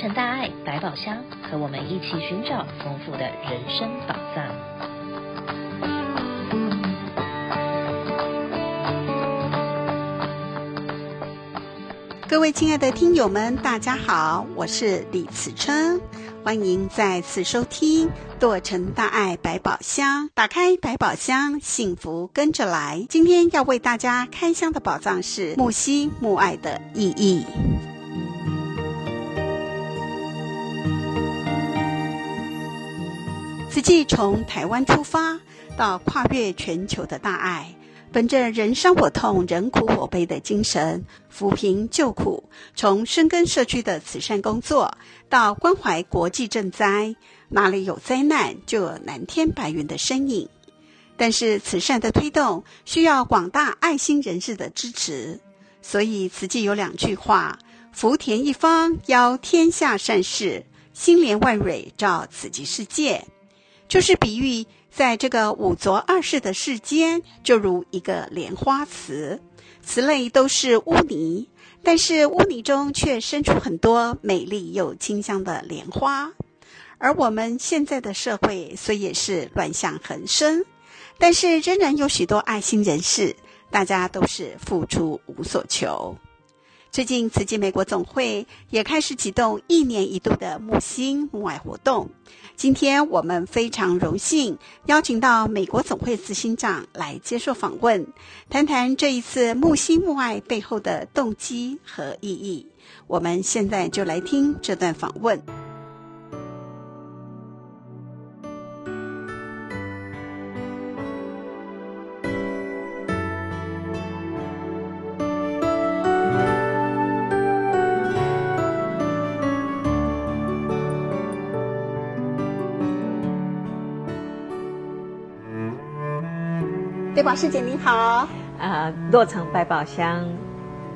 成大爱百宝箱，和我们一起寻找丰富的人生宝藏。各位亲爱的听友们，大家好，我是李慈琛，欢迎再次收听《洛成大爱百宝箱》。打开百宝箱，幸福跟着来。今天要为大家开箱的宝藏是木心木爱的意义。慈济从台湾出发，到跨越全球的大爱，本着人伤我痛、人苦我悲的精神，扶贫救苦，从深耕社区的慈善工作，到关怀国际赈灾，哪里有灾难，就有蓝天白云的身影。但是慈善的推动需要广大爱心人士的支持，所以慈济有两句话：福田一方，邀天下善事；心莲万蕊，照慈济世界。就是比喻，在这个五浊二世的世间，就如一个莲花池，池内都是污泥，但是污泥中却生出很多美丽又清香的莲花。而我们现在的社会虽也是乱象横生，但是仍然有许多爱心人士，大家都是付出无所求。最近，慈济美国总会也开始启动一年一度的木星木爱活动。今天我们非常荣幸邀请到美国总会执行长来接受访问，谈谈这一次木星木爱背后的动机和意义。我们现在就来听这段访问。对宝，师姐您好。啊、呃，洛城百宝箱，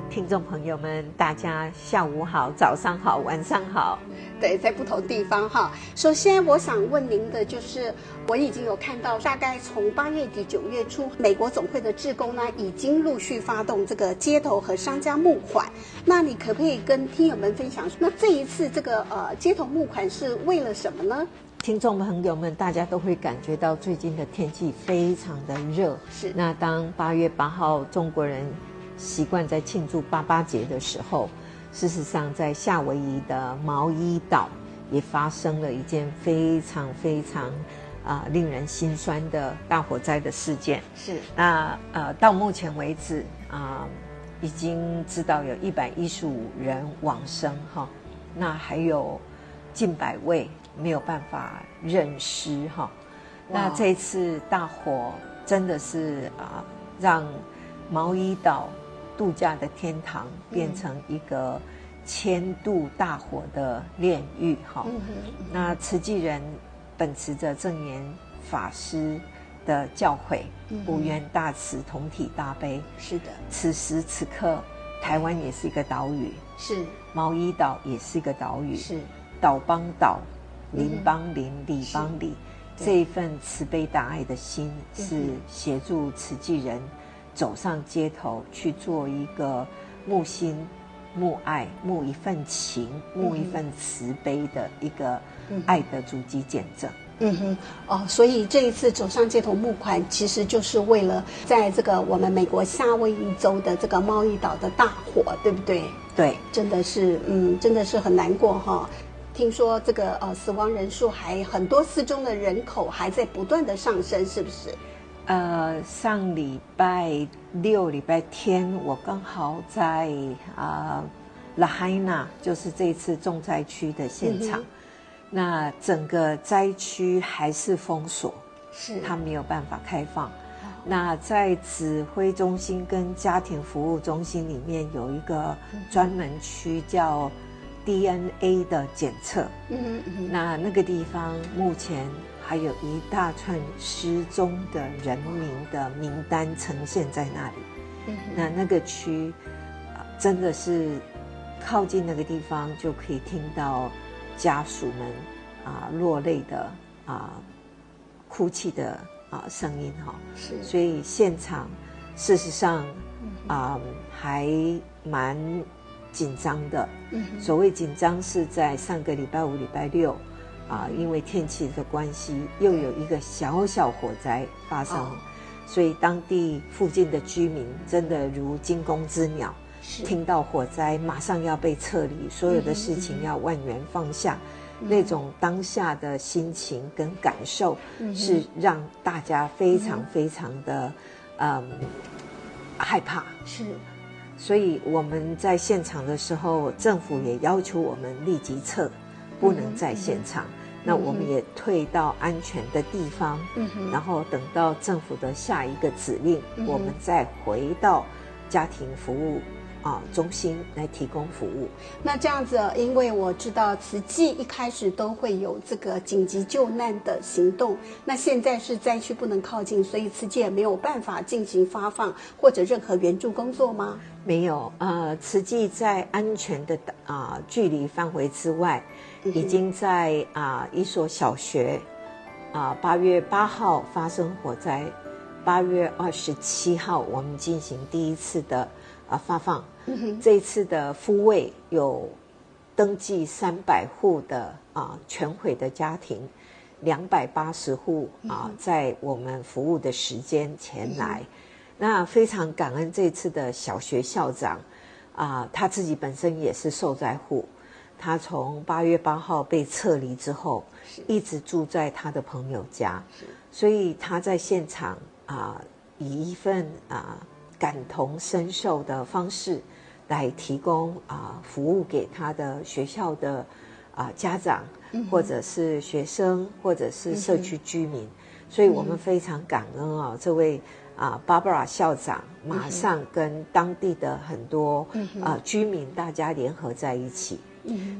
听众朋友们，大家下午好，早上好，晚上好。对，在不同地方哈。首先，我想问您的就是，我已经有看到，大概从八月底九月初，美国总会的志工呢，已经陆续发动这个街头和商家募款。那你可不可以跟听友们分享，那这一次这个呃街头募款是为了什么呢？听众朋友们，大家都会感觉到最近的天气非常的热。是。那当八月八号中国人习惯在庆祝八八节的时候，事实上在夏威夷的毛伊岛也发生了一件非常非常啊、呃、令人心酸的大火灾的事件。是。那呃到目前为止啊、呃，已经知道有一百一十五人往生哈，那还有近百位。没有办法认尸哈，那这次大火真的是啊，让毛衣岛度假的天堂变成一个千度大火的炼狱哈。那慈济人本持着正言法师的教诲，无缘大慈，同体大悲。是的，此时此刻，台湾也是一个岛屿，是。毛衣岛也是一个岛屿，是。岛邦岛。邻邦邻，里邦里，这一份慈悲大爱的心，是协助慈济人走上街头去做一个木心、木爱、木一份情、木一份慈悲的一个爱的足迹见证。嗯哼，哦，所以这一次走上街头募款，其实就是为了在这个我们美国夏威夷州的这个贸易岛的大火，对不对？对，真的是，嗯，真的是很难过哈。听说这个呃死亡人数还很多，失踪的人口还在不断的上升，是不是？呃，上礼拜六、礼拜天，我刚好在啊拉海纳，就是这次重灾区的现场。嗯、那整个灾区还是封锁，是它没有办法开放。哦、那在指挥中心跟家庭服务中心里面有一个专门区叫。DNA 的检测，嗯嗯，那那个地方目前还有一大串失踪的人民的名单呈现在那里，嗯，那那个区，真的是靠近那个地方就可以听到家属们啊落泪的啊哭泣的啊声音哈，是，所以现场事实上啊还蛮。紧张的。嗯，所谓紧张是在上个礼拜五、礼拜六，啊，因为天气的关系，又有一个小小火灾发生，哦、所以当地附近的居民真的如惊弓之鸟，是。听到火灾马上要被撤离，所有的事情要万元放下。嗯。那种当下的心情跟感受，是让大家非常非常的，嗯，害怕。是，所以我们在现场的时候，政府也要求我们立即撤，不能在现场。那我们也退到安全的地方，然后等到政府的下一个指令，我们再回到家庭服务。啊，中心来提供服务。那这样子，因为我知道慈济一开始都会有这个紧急救难的行动。那现在是灾区不能靠近，所以慈济也没有办法进行发放或者任何援助工作吗？没有，呃，慈济在安全的啊、呃、距离范围之外，已经在啊、呃、一所小学啊八、呃、月八号发生火灾，八月二十七号我们进行第一次的啊发放。这次的复位有登记三百户的啊全毁的家庭，两百八十户啊在我们服务的时间前来，那非常感恩这次的小学校长啊，他自己本身也是受灾户，他从八月八号被撤离之后，一直住在他的朋友家，所以他在现场啊以一份啊。感同身受的方式，来提供啊服务给他的学校的啊家长，或者是学生，或者是社区居民，所以我们非常感恩啊这位啊 Barbara 校长，马上跟当地的很多啊居民大家联合在一起。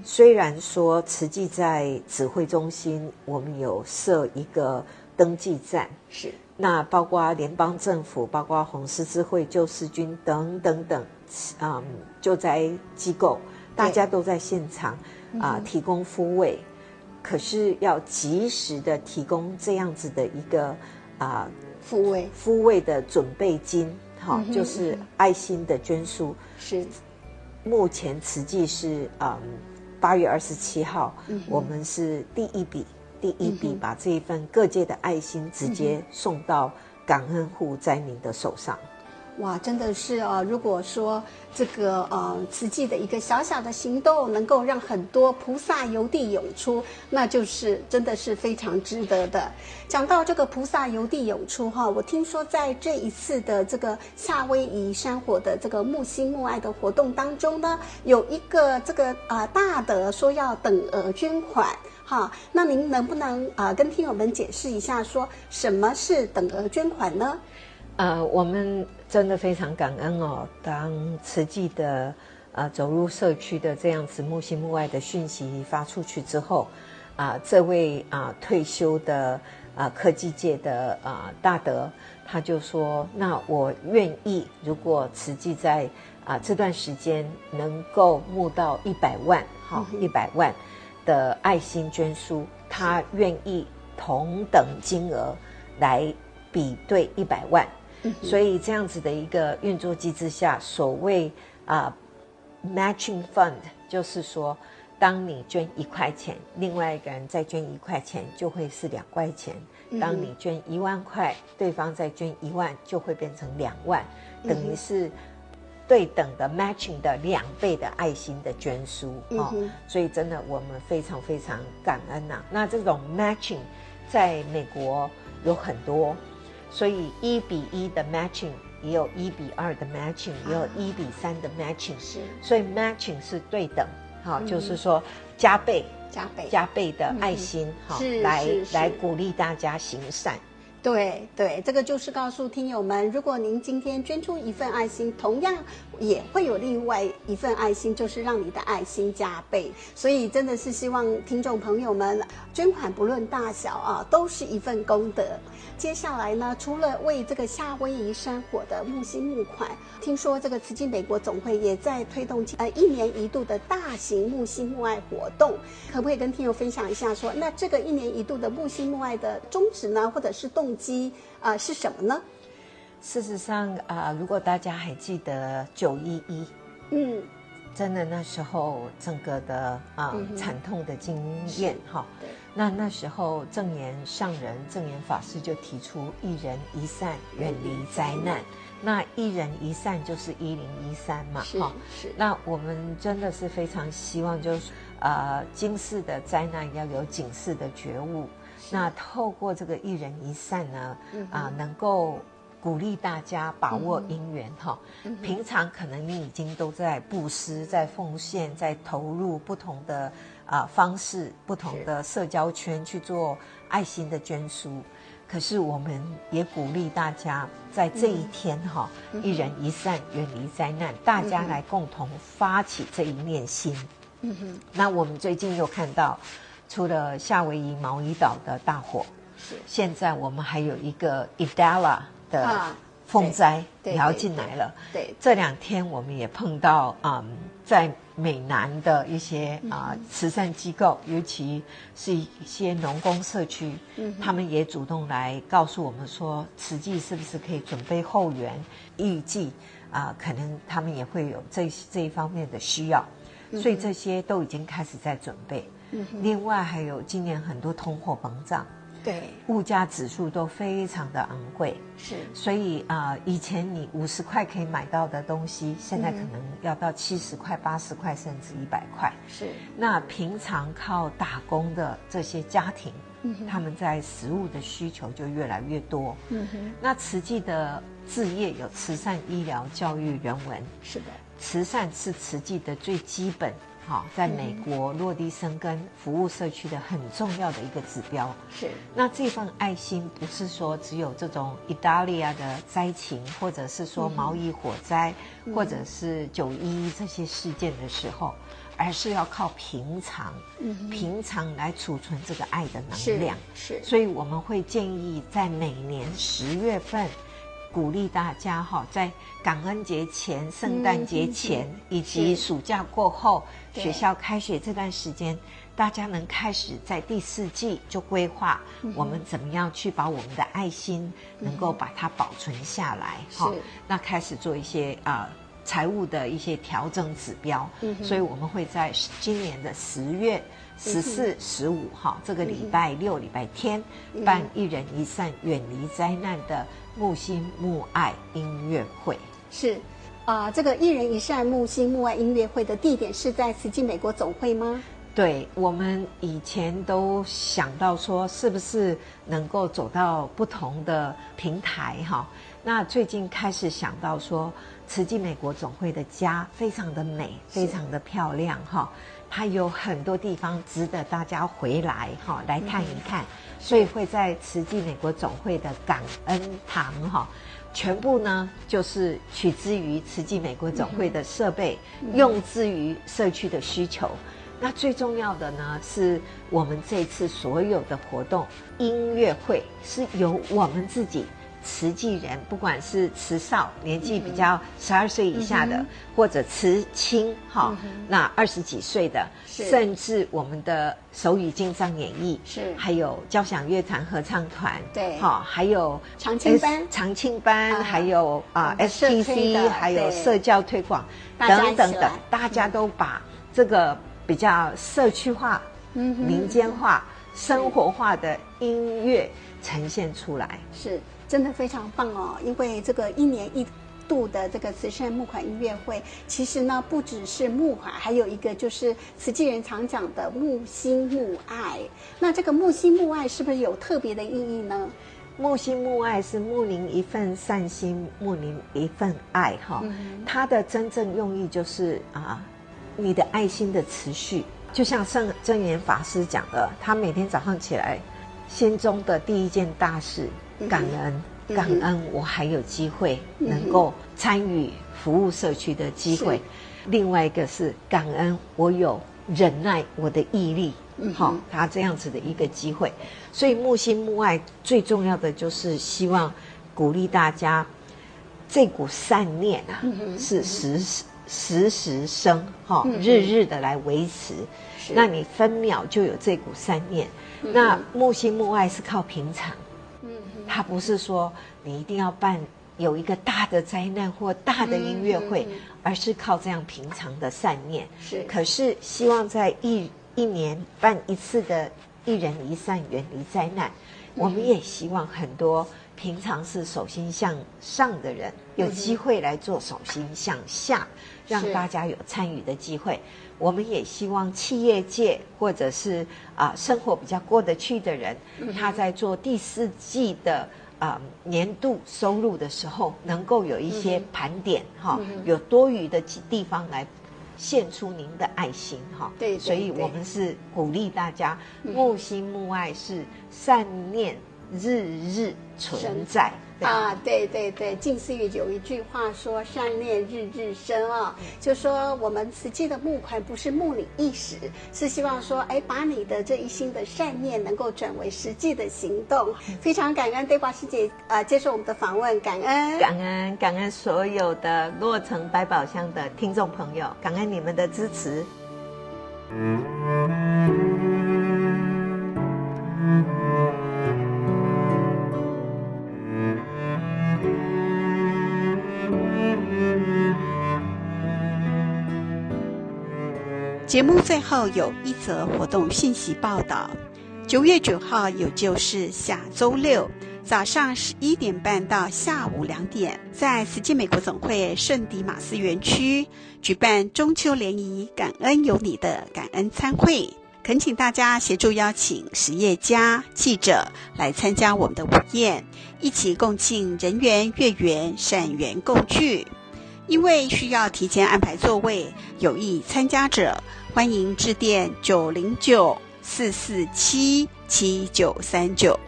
虽然说慈济在指挥中心，我们有设一个登记站，是。那包括联邦政府，包括红十字会、救世军等等等，嗯，救灾机构，大家都在现场啊、呃，提供抚慰。可是要及时的提供这样子的一个啊抚慰抚慰的准备金，好、哦，就是爱心的捐书。是，目前慈济是嗯八月二十七号，我们是第一笔。第一笔把这一份各界的爱心直接送到感恩户灾民的手上。哇，真的是啊！如果说这个呃慈济的一个小小的行动，能够让很多菩萨由地涌出，那就是真的是非常值得的。讲到这个菩萨由地涌出哈，我听说在这一次的这个夏威夷山火的这个木心木爱的活动当中呢，有一个这个啊、呃、大的说要等额捐款。好，那您能不能啊、呃、跟听友们解释一下，说什么是等额捐款呢？呃，我们真的非常感恩哦。当慈济的呃走入社区的这样子木心木爱的讯息发出去之后，啊、呃，这位啊、呃、退休的啊、呃、科技界的啊、呃、大德，他就说：“那我愿意，如果慈济在啊、呃、这段时间能够募到一百万，好一百万。”的爱心捐书，他愿意同等金额来比对一百万，所以这样子的一个运作机制下，所谓啊、uh, matching fund 就是说，当你捐一块钱，另外一个人再捐一块钱，就会是两块钱；当你捐一万块，对方再捐一万，就会变成两万，等于是。对等的 matching 的两倍的爱心的捐书哦，所以真的我们非常非常感恩呐、啊。那这种 matching 在美国有很多，所以一比一的 matching 也有一比二的 matching，也有一比三的 matching，是，所以 matching 是对等，好，就是说加倍、加倍、加倍的爱心，好，来来鼓励大家行善。对对，这个就是告诉听友们，如果您今天捐出一份爱心，同样也会有另外一份爱心，就是让你的爱心加倍。所以真的是希望听众朋友们捐款不论大小啊，都是一份功德。接下来呢，除了为这个夏威夷山火的募心募款，听说这个慈济美国总会也在推动呃一年一度的大型募心募爱活动，可不可以跟听友分享一下说，那这个一年一度的募心募爱的宗旨呢，或者是动机啊、是什么呢？事实上啊、呃，如果大家还记得九一一，嗯，真的那时候整个的啊、呃嗯、惨痛的经验哈。那那时候正言上人正言法师就提出一人一善远离灾难。那一人一善就是一零一三嘛哈。是。是那我们真的是非常希望就是呃今世的灾难要有警示的觉悟。那透过这个一人一善呢，啊、嗯呃，能够鼓励大家把握姻缘哈。嗯、平常可能你已经都在布施、在奉献、在投入不同的啊、呃、方式、不同的社交圈去做爱心的捐书。可是我们也鼓励大家在这一天哈，嗯、一人一善，远离灾难，大家来共同发起这一念心。嗯哼。那我们最近又看到。除了夏威夷毛伊岛的大火，是现在我们还有一个 Idala 的风灾也要进来了。对，对对这两天我们也碰到啊、嗯，在美南的一些啊、呃、慈善机构，尤其是一些农工社区，嗯、他们也主动来告诉我们说，慈济是不是可以准备后援？预计啊、呃，可能他们也会有这这一方面的需要，所以这些都已经开始在准备。另外还有今年很多通货膨胀，对，物价指数都非常的昂贵，是，所以啊、呃，以前你五十块可以买到的东西，现在可能要到七十块、八十块，甚至一百块。是，那平常靠打工的这些家庭，他们在食物的需求就越来越多。嗯哼，那慈济的置业有慈善、医疗、教育、人文。是的，慈善是慈济的最基本。好，在美国落地生根、服务社区的很重要的一个指标是。那这份爱心不是说只有这种意大利亚的灾情，或者是说毛衣火灾，嗯、或者是九一一这些事件的时候，而是要靠平常，嗯、平常来储存这个爱的能量。是。是所以我们会建议在每年十月份。鼓励大家哈，在感恩节前、圣诞节前以及暑假过后，学校开学这段时间，大家能开始在第四季就规划我们怎么样去把我们的爱心能够把它保存下来哈。那开始做一些啊财务的一些调整指标，所以我们会在今年的十月十四、十五号这个礼拜六、礼拜天办一人一善远离灾难的。木心木爱音乐会是啊、呃，这个一人一善木心木爱音乐会的地点是在慈济美国总会吗？对，我们以前都想到说，是不是能够走到不同的平台哈？那最近开始想到说，慈济美国总会的家非常的美，非常的漂亮哈，它有很多地方值得大家回来哈来看一看。嗯所以会在慈济美国总会的感恩堂哈，全部呢就是取之于慈济美国总会的设备，用之于社区的需求。那最重要的呢，是我们这次所有的活动音乐会是由我们自己。慈济人，不管是慈少年纪比较十二岁以下的，嗯、或者慈青哈，嗯、那二十几岁的，是。甚至我们的手语经藏演绎，是。还有交响乐团合唱团，对，哈，还有长青班，长青班，啊、还有啊 STC，还有社教推广等等等，大家都把这个比较社区化、嗯、民间化、生活化的音乐呈现出来，是。真的非常棒哦！因为这个一年一度的这个慈善募款音乐会，其实呢不只是募款，还有一个就是慈济人常讲的募心募爱。那这个募心募爱是不是有特别的意义呢？木心木爱是木您一份善心，木您一份爱哈。嗯、它的真正用意就是啊，你的爱心的持续，就像圣证严法师讲的，他每天早上起来，心中的第一件大事。感恩，感恩，我还有机会能够参与服务社区的机会。另外一个是感恩，我有忍耐我的毅力，好，他这样子的一个机会。所以木心木爱最重要的就是希望鼓励大家，这股善念啊，是时时时时生，哈，日日的来维持。那你分秒就有这股善念。那木心木爱是靠平常。他不是说你一定要办有一个大的灾难或大的音乐会，嗯嗯嗯、而是靠这样平常的善念。是，可是希望在一一年办一次的一人一善，远离灾难。我们也希望很多平常是手心向上的人，有机会来做手心向下，让大家有参与的机会。我们也希望企业界或者是啊生活比较过得去的人，他在做第四季的啊年度收入的时候，能够有一些盘点哈，有多余的地方来献出您的爱心哈。对，所以我们是鼓励大家木心木爱，是善念日日存在。啊，对对对，近思语有一句话说：“善念日日生”啊、哦，就说我们实际的募款不是募你一时，是希望说，哎，把你的这一心的善念能够转为实际的行动。非常感恩 Deborah 师姐啊、呃，接受我们的访问，感恩，感恩，感恩所有的洛城百宝箱的听众朋友，感恩你们的支持。节目最后有一则活动信息报道：九月九号，也就是下周六早上十一点半到下午两点，在慈济美国总会圣迪马斯园区举办中秋联谊感恩有你的感恩餐会，恳请大家协助邀请实业家、记者来参加我们的午宴，一起共庆人缘、月圆、善缘共聚。因为需要提前安排座位，有意参加者，欢迎致电九零九四四七七九三九。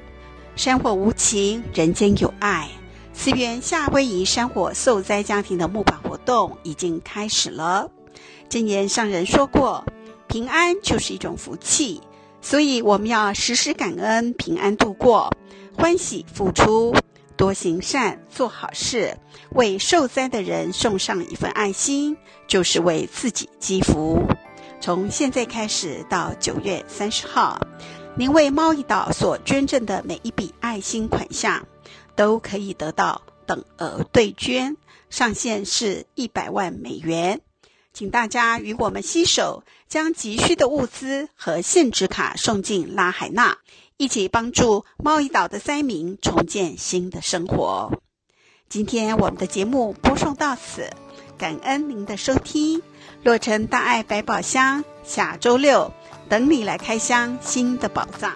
山火无情，人间有爱。慈园夏威夷山火受灾家庭的募款活动已经开始了。证严上人说过，平安就是一种福气，所以我们要时时感恩平安度过，欢喜付出。多行善，做好事，为受灾的人送上一份爱心，就是为自己积福。从现在开始到九月三十号，您为猫一岛所捐赠的每一笔爱心款项，都可以得到等额对捐，上限是一百万美元。请大家与我们携手，将急需的物资和现值卡送进拉海纳。一起帮助猫一岛的灾民重建新的生活。今天我们的节目播送到此，感恩您的收听。洛城大爱百宝箱，下周六等你来开箱新的宝藏。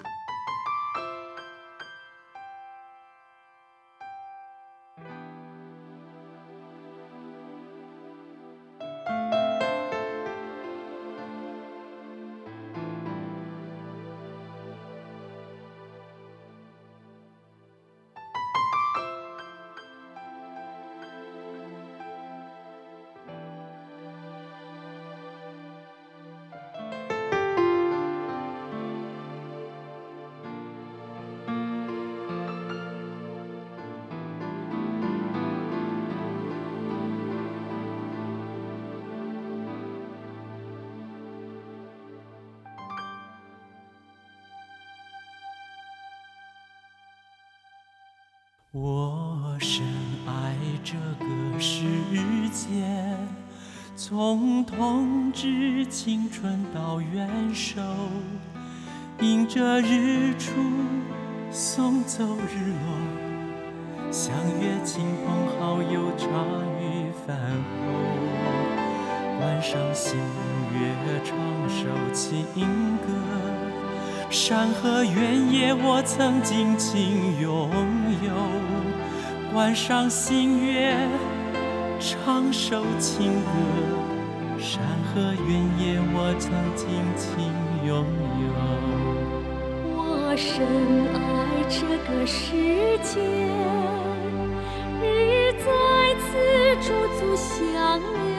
到元首，迎着日出送走日落，相约亲朋好友茶余饭后，观赏星月唱首情歌，山河原野我曾尽情拥有。观赏星月，唱首情歌，山河原野我曾尽情拥有。我深爱这个世界，日在此驻足相留。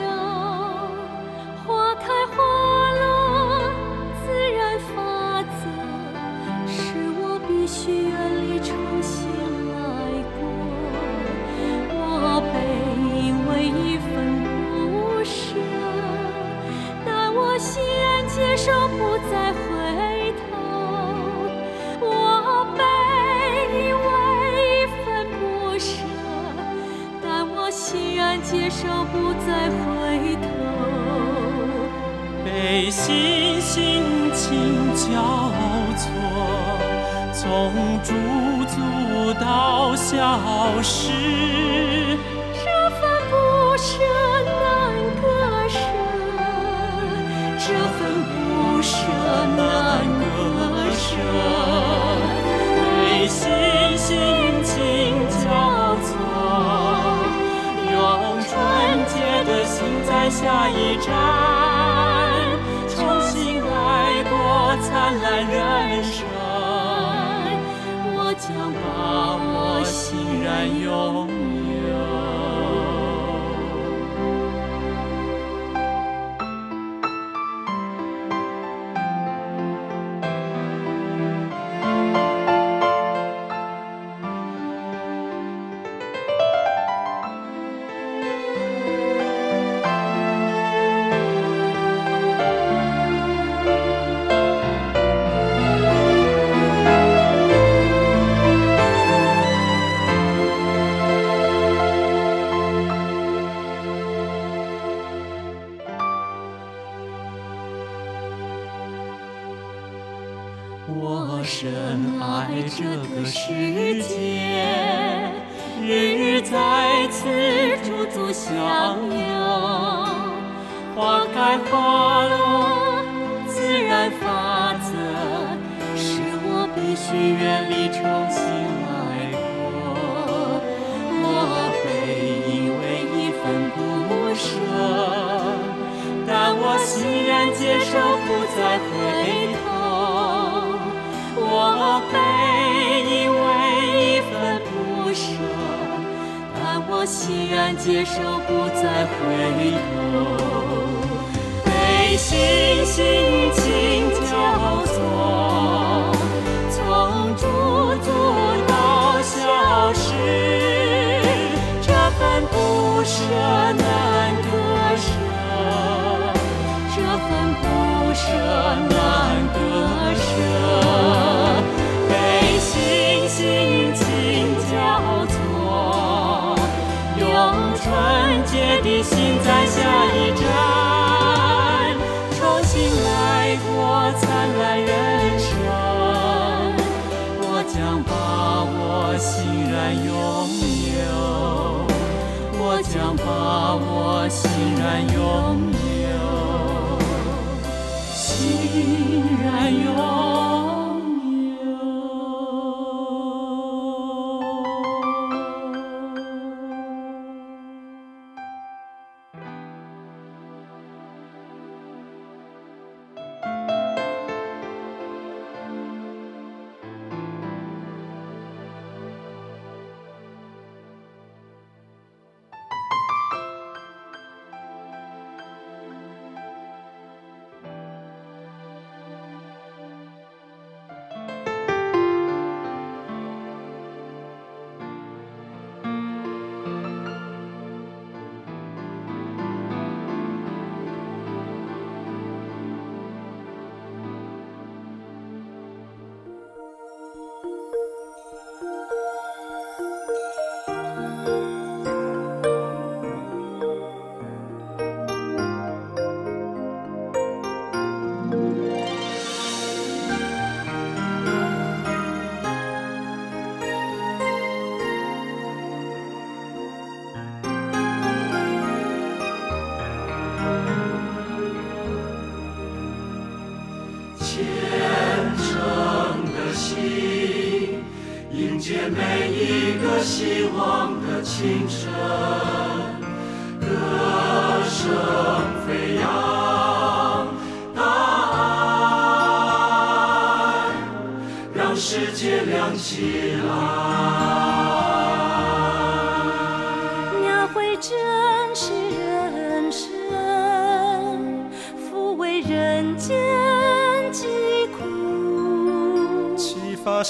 心情交错，从驻足到消失，这份不舍难割舍，这份不舍难割舍，被心心情交错。用纯洁的心在下一站，灿烂人生。我将把我欣然拥有我必须远离，重新来过。我背因为一份不舍，但我欣然接受，不再回头。我背因为一份不舍，但我欣然接受，不再回头。被心心不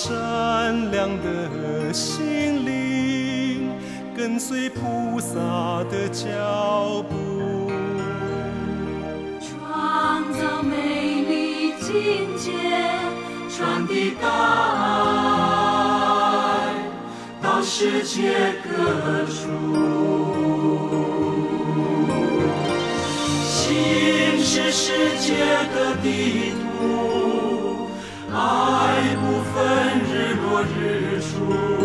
善良的心灵跟随菩萨的脚步。创造美丽境界传递大爱到世界各处。心是世界的地图。de Jesus.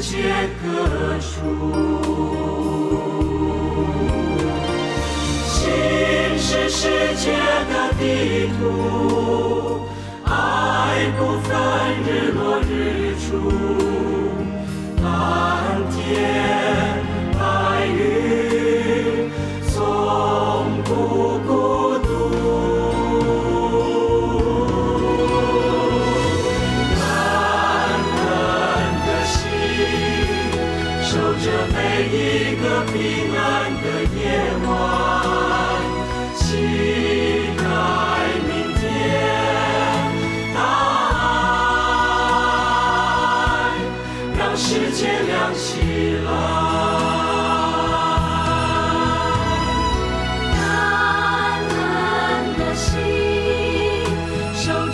界各处。心是世界的地图，爱不分日落日出，蓝天。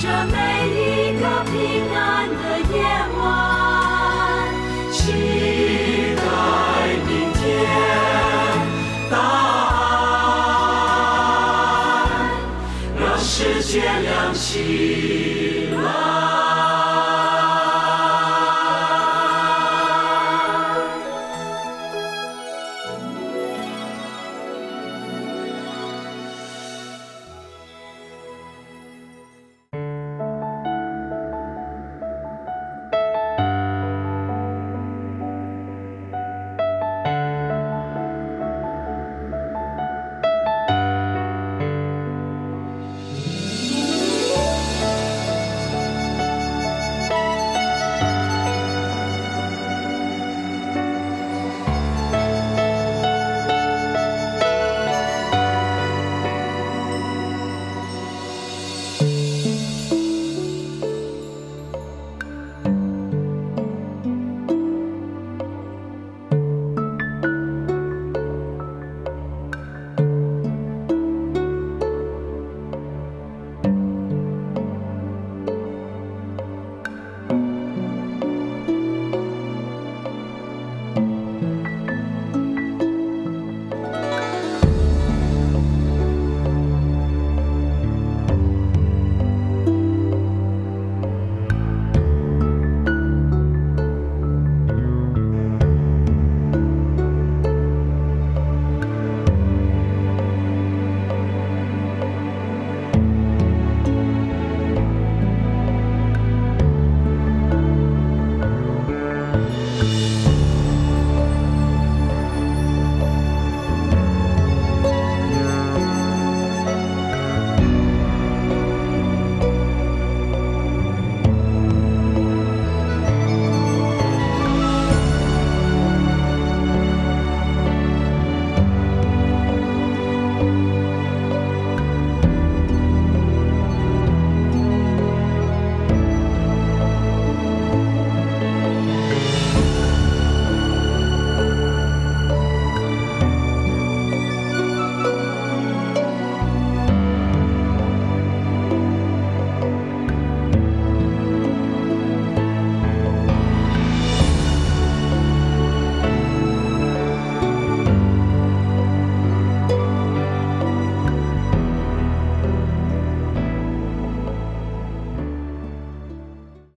这每一个平安的夜晚。